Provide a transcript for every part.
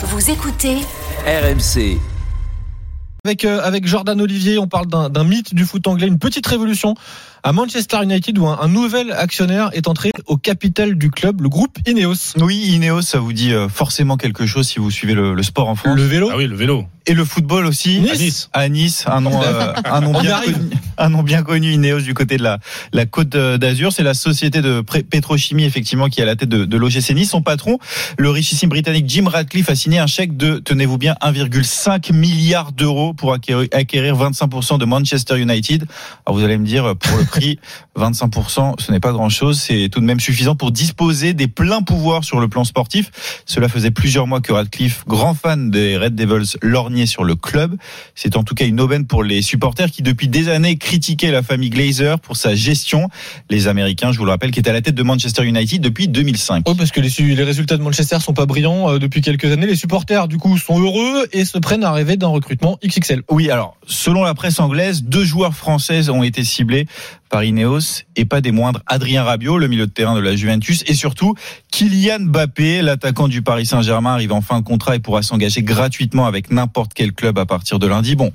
Vous écoutez RMC. Avec, euh, avec Jordan Olivier, on parle d'un d'un mythe du foot anglais, une petite révolution à Manchester United où un, un nouvel actionnaire est entré au capital du club, le groupe Ineos. Oui, Ineos, ça vous dit euh, forcément quelque chose si vous suivez le, le sport en France. Le vélo Ah oui, le vélo. Et le football aussi. Nice. À Nice. À Nice, un nom, euh, un nom bien arrive. connu, un nom bien connu, Ineos du côté de la, la Côte d'Azur. C'est la société de pétrochimie effectivement qui est à la tête de, de l'OGC Nice. Son patron, le richissime britannique Jim Ratcliffe, a signé un chèque de, tenez-vous bien, 1,5 milliard d'euros pour acquérir, acquérir 25% de Manchester United. Alors vous allez me dire, pour le prix, 25%, ce n'est pas grand-chose. C'est tout de même suffisant pour disposer des pleins pouvoirs sur le plan sportif. Cela faisait plusieurs mois que Radcliffe, grand fan des Red Devils, lorgnait sur le club. C'est en tout cas une aubaine pour les supporters qui, depuis des années, critiquaient la famille Glazer pour sa gestion. Les Américains, je vous le rappelle, qui est à la tête de Manchester United depuis 2005. Oh, parce que les résultats de Manchester sont pas brillants euh, depuis quelques années. Les supporters, du coup, sont heureux et se prennent à rêver d'un recrutement XXL. Oui, alors, selon la presse anglaise, deux joueurs françaises ont été ciblés par Ineos et pas des moindres. Adrien Rabiot, le milieu de terrain de la Juventus, et surtout Kylian Mbappé, l'attaquant du Paris Saint-Germain, arrive en fin de contrat et pourra s'engager gratuitement avec n'importe quel club à partir de lundi. Bon.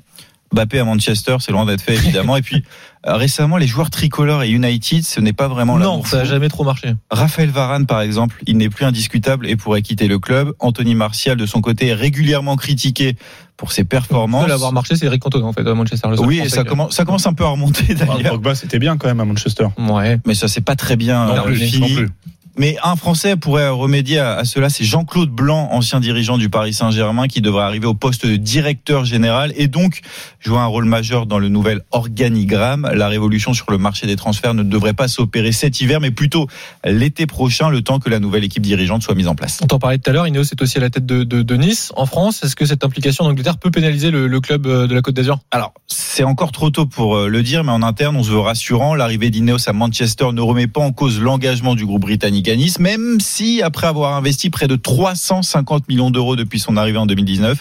Mbappé à Manchester, c'est loin d'être fait évidemment. et puis euh, récemment, les joueurs tricolores et United, ce n'est pas vraiment Non, l'amour ça a fou. jamais trop marché. Raphaël Varane, par exemple, il n'est plus indiscutable et pourrait quitter le club. Anthony Martial, de son côté, est régulièrement critiqué pour ses performances. seul à avoir marché, c'est Eric Cantona, en fait, à Manchester. le Oui, et ça commence, ça commence un peu à remonter Ah, d'ailleurs. Pogba, c'était bien quand même à Manchester. Ouais. Mais ça, c'est pas très bien Non euh, fini. non plus. Mais un Français pourrait remédier à, cela, c'est Jean-Claude Blanc, ancien dirigeant du Paris Saint-Germain, qui devrait arriver au poste de directeur général et donc jouer un rôle majeur dans le nouvel organigramme. La révolution sur le marché des transferts ne devrait pas s'opérer cet hiver, mais plutôt l'été prochain, le temps que la nouvelle équipe dirigeante soit mise en place. On t'en parlait tout à l'heure, Ineos est aussi à la tête de, de, de Nice en France. Est-ce que cette implication en Angleterre peut pénaliser le, le club euh, de la Côte d'Azur? Alors, c'est encore trop tôt pour euh, le dire, mais en interne, on se veut rassurant. L'arrivée d'Ineos à Manchester ne remet pas en cause l'engagement du groupe britannique à Nice, même si, après avoir investi près de 350 millions d'euros depuis son arrivée en 2019,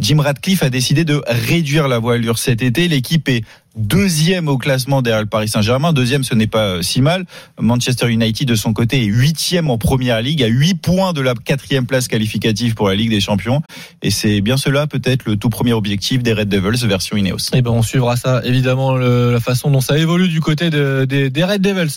Jim Ratcliffe a décidé de réduire la voilure cet été. L'équipe est deuxième au classement derrière le Paris Saint-Germain. Deuxième, ce n'est pas euh, si mal. Manchester United, de son côté, est huitième en première ligue, à huit points de la quatrième place qualificative pour la Ligue des Champions. Et c'est bien cela, peut-être, le tout premier objectif des Red Devils version Ineos. Eh ben, on suivra ça, évidemment, la façon dont ça évolue du côté de- des, des Red Devils.